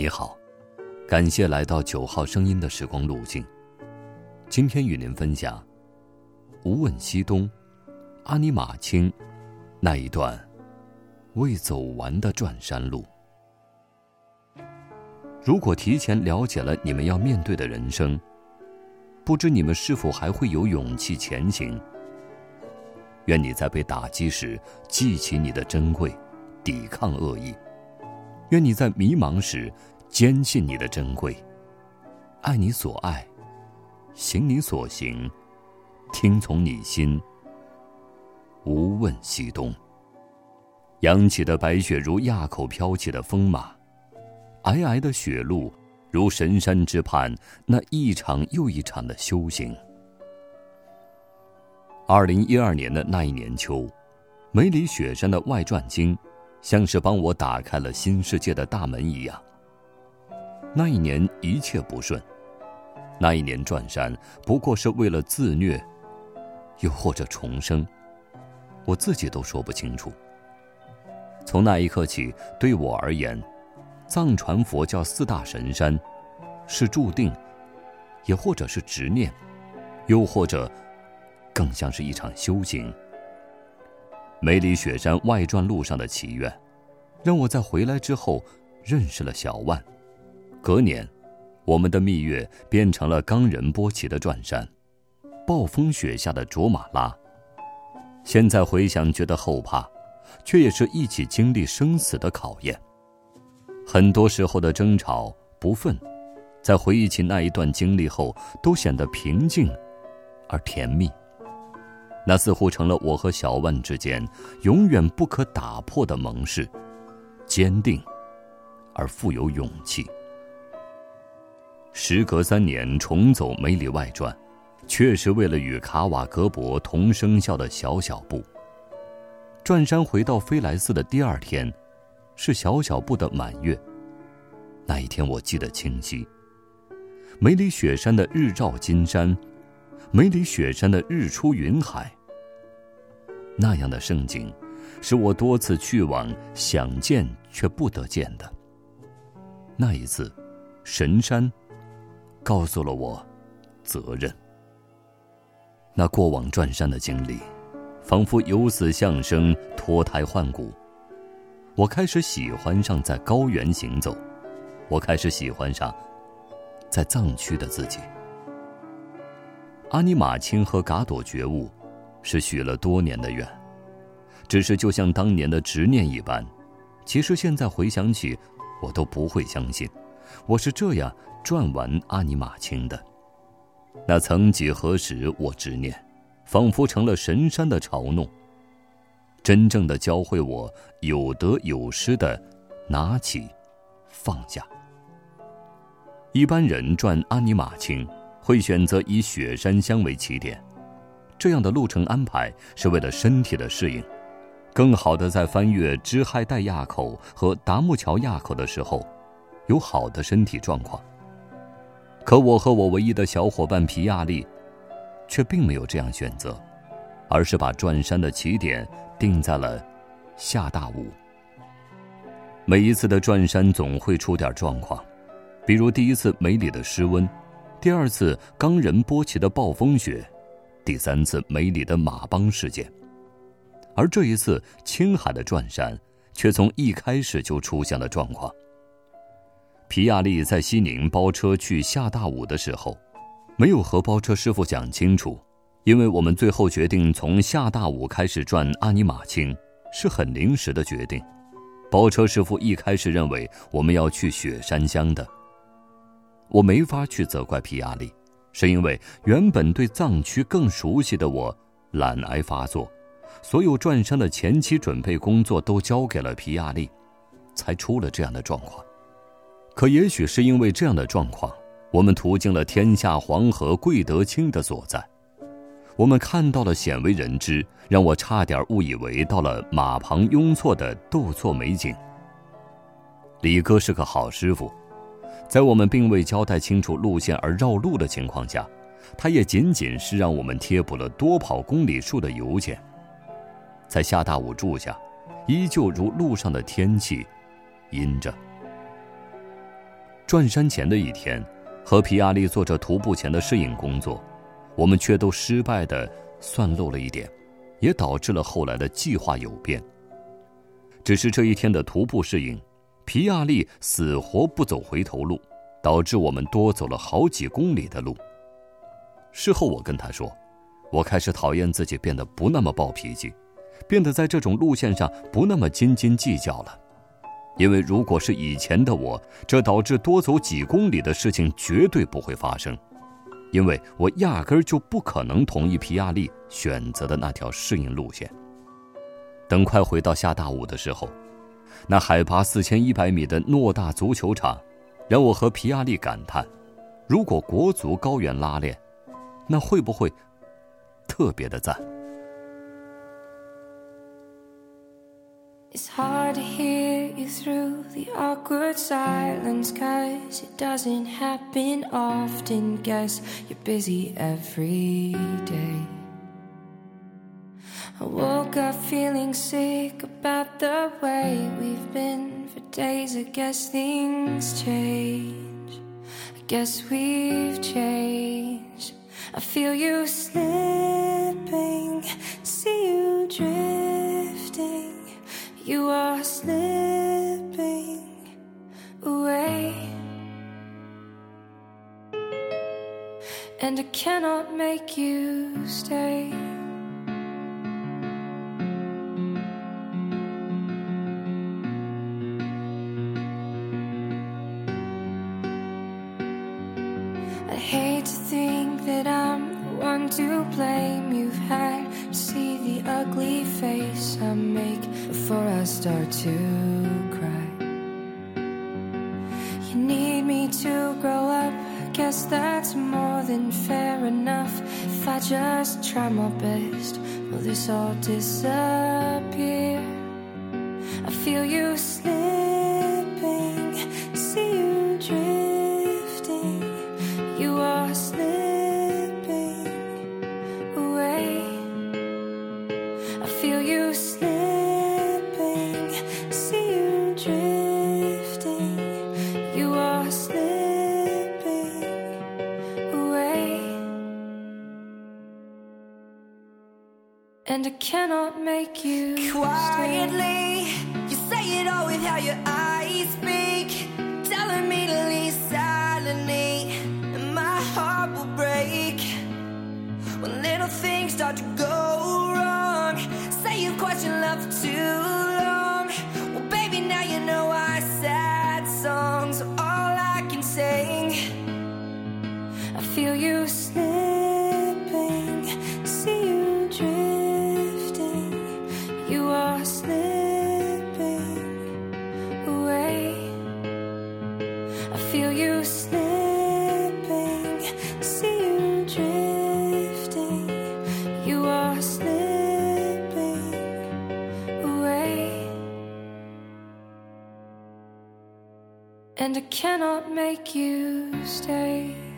你好，感谢来到九号声音的时光路径。今天与您分享《无问西东》，阿尼玛卿那一段未走完的转山路。如果提前了解了你们要面对的人生，不知你们是否还会有勇气前行？愿你在被打击时记起你的珍贵，抵抗恶意；愿你在迷茫时坚信你的珍贵，爱你所爱。行你所行，听从你心，无问西东。扬起的白雪如垭口飘起的风马，皑皑的雪路如神山之畔那一场又一场的修行。二零一二年的那一年秋，梅里雪山的外传经，像是帮我打开了新世界的大门一样。那一年一切不顺。那一年转山，不过是为了自虐，又或者重生，我自己都说不清楚。从那一刻起，对我而言，藏传佛教四大神山，是注定，也或者是执念，又或者，更像是一场修行。梅里雪山外传路上的祈愿，让我在回来之后认识了小万。隔年。我们的蜜月变成了冈仁波齐的转山，暴风雪下的卓玛拉。现在回想，觉得后怕，却也是一起经历生死的考验。很多时候的争吵不忿，在回忆起那一段经历后，都显得平静而甜蜜。那似乎成了我和小万之间永远不可打破的盟誓，坚定而富有勇气。时隔三年重走梅里外传，确实为了与卡瓦格博同生肖的小小布。转山回到飞来寺的第二天，是小小布的满月。那一天我记得清晰。梅里雪山的日照金山，梅里雪山的日出云海。那样的盛景，是我多次去往想见却不得见的。那一次，神山。告诉了我责任。那过往转山的经历，仿佛由死向生、脱胎换骨。我开始喜欢上在高原行走，我开始喜欢上在藏区的自己。阿尼玛卿和嘎朵觉悟，是许了多年的愿，只是就像当年的执念一般。其实现在回想起，我都不会相信，我是这样。转完阿尼玛卿的，那曾几何时我执念，仿佛成了神山的嘲弄。真正的教会我有得有失的拿起，放下。一般人转阿尼玛卿会选择以雪山乡为起点，这样的路程安排是为了身体的适应，更好的在翻越支亥带垭口和达木桥垭口的时候，有好的身体状况。可我和我唯一的小伙伴皮亚利，却并没有这样选择，而是把转山的起点定在了下大雾。每一次的转山总会出点状况，比如第一次梅里的失温，第二次冈仁波齐的暴风雪，第三次梅里的马帮事件。而这一次青海的转山，却从一开始就出现了状况。皮亚利在西宁包车去下大武的时候，没有和包车师傅讲清楚，因为我们最后决定从下大武开始转阿尼玛卿，是很临时的决定。包车师傅一开始认为我们要去雪山乡的，我没法去责怪皮亚利，是因为原本对藏区更熟悉的我懒癌发作，所有转山的前期准备工作都交给了皮亚利，才出了这样的状况。可也许是因为这样的状况，我们途经了天下黄河贵德清的所在，我们看到了鲜为人知，让我差点误以为到了马旁雍错的斗错美景。李哥是个好师傅，在我们并未交代清楚路线而绕路的情况下，他也仅仅是让我们贴补了多跑公里数的油钱。在下大武住下，依旧如路上的天气，阴着。转山前的一天，和皮亚利做着徒步前的适应工作，我们却都失败的算漏了一点，也导致了后来的计划有变。只是这一天的徒步适应，皮亚利死活不走回头路，导致我们多走了好几公里的路。事后我跟他说，我开始讨厌自己变得不那么暴脾气。变得在这种路线上不那么斤斤计较了，因为如果是以前的我，这导致多走几公里的事情绝对不会发生，因为我压根儿就不可能同意皮亚利选择的那条适应路线。等快回到下大武的时候，那海拔四千一百米的偌大足球场，让我和皮亚利感叹：如果国足高原拉练，那会不会特别的赞？It's hard to hear you through the awkward silence Cause it doesn't happen often Guess you're busy every day I woke up feeling sick about the way we've been for days. I guess things change. I guess we've changed. I feel you slipping. See you drifting. You are slipping away, and I cannot make you stay. I hate to think that I'm the one to blame. You've had to see the ugly face I make before I start to cry. You need me to grow up, guess that's more than fair enough. If I just try my best, will this all disappear? I feel you and I cannot make you stay. Quietly, you say it all with how your eyes speak, telling me to leave silently, and my heart will break when little things start to go wrong. Say you've questioned love too And I cannot make you stay.